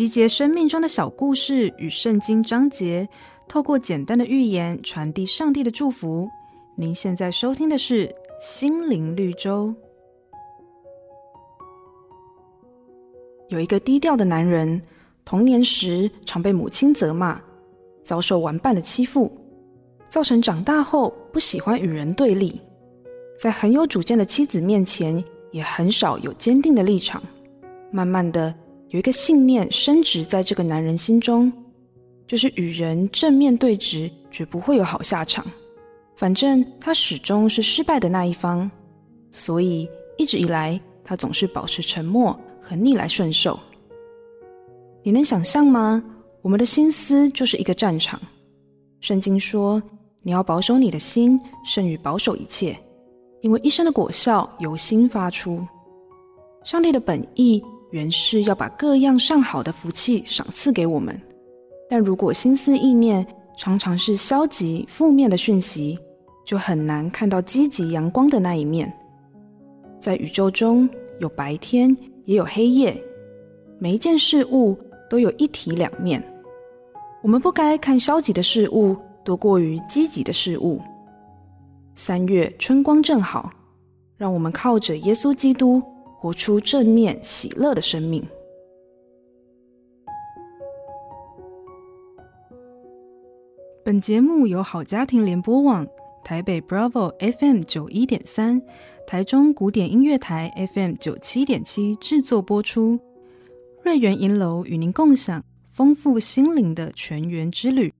集结生命中的小故事与圣经章节，透过简单的寓言传递上帝的祝福。您现在收听的是《心灵绿洲》。有一个低调的男人，童年时常被母亲责骂，遭受玩伴的欺负，造成长大后不喜欢与人对立，在很有主见的妻子面前，也很少有坚定的立场。慢慢的，有一个信念深植在这个男人心中，就是与人正面对峙，绝不会有好下场。反正他始终是失败的那一方，所以一直以来，他总是保持沉默和逆来顺受。你能想象吗？我们的心思就是一个战场。圣经说，你要保守你的心，胜于保守一切，因为一生的果效由心发出。上帝的本意。原是要把各样上好的福气赏赐给我们，但如果心思意念常常是消极负面的讯息，就很难看到积极阳光的那一面。在宇宙中有白天，也有黑夜，每一件事物都有一体两面。我们不该看消极的事物多过于积极的事物。三月春光正好，让我们靠着耶稣基督。活出正面喜乐的生命。本节目由好家庭联播网、台北 Bravo FM 九一点三、台中古典音乐台 FM 九七点七制作播出。瑞源银楼与您共享丰富心灵的全员之旅。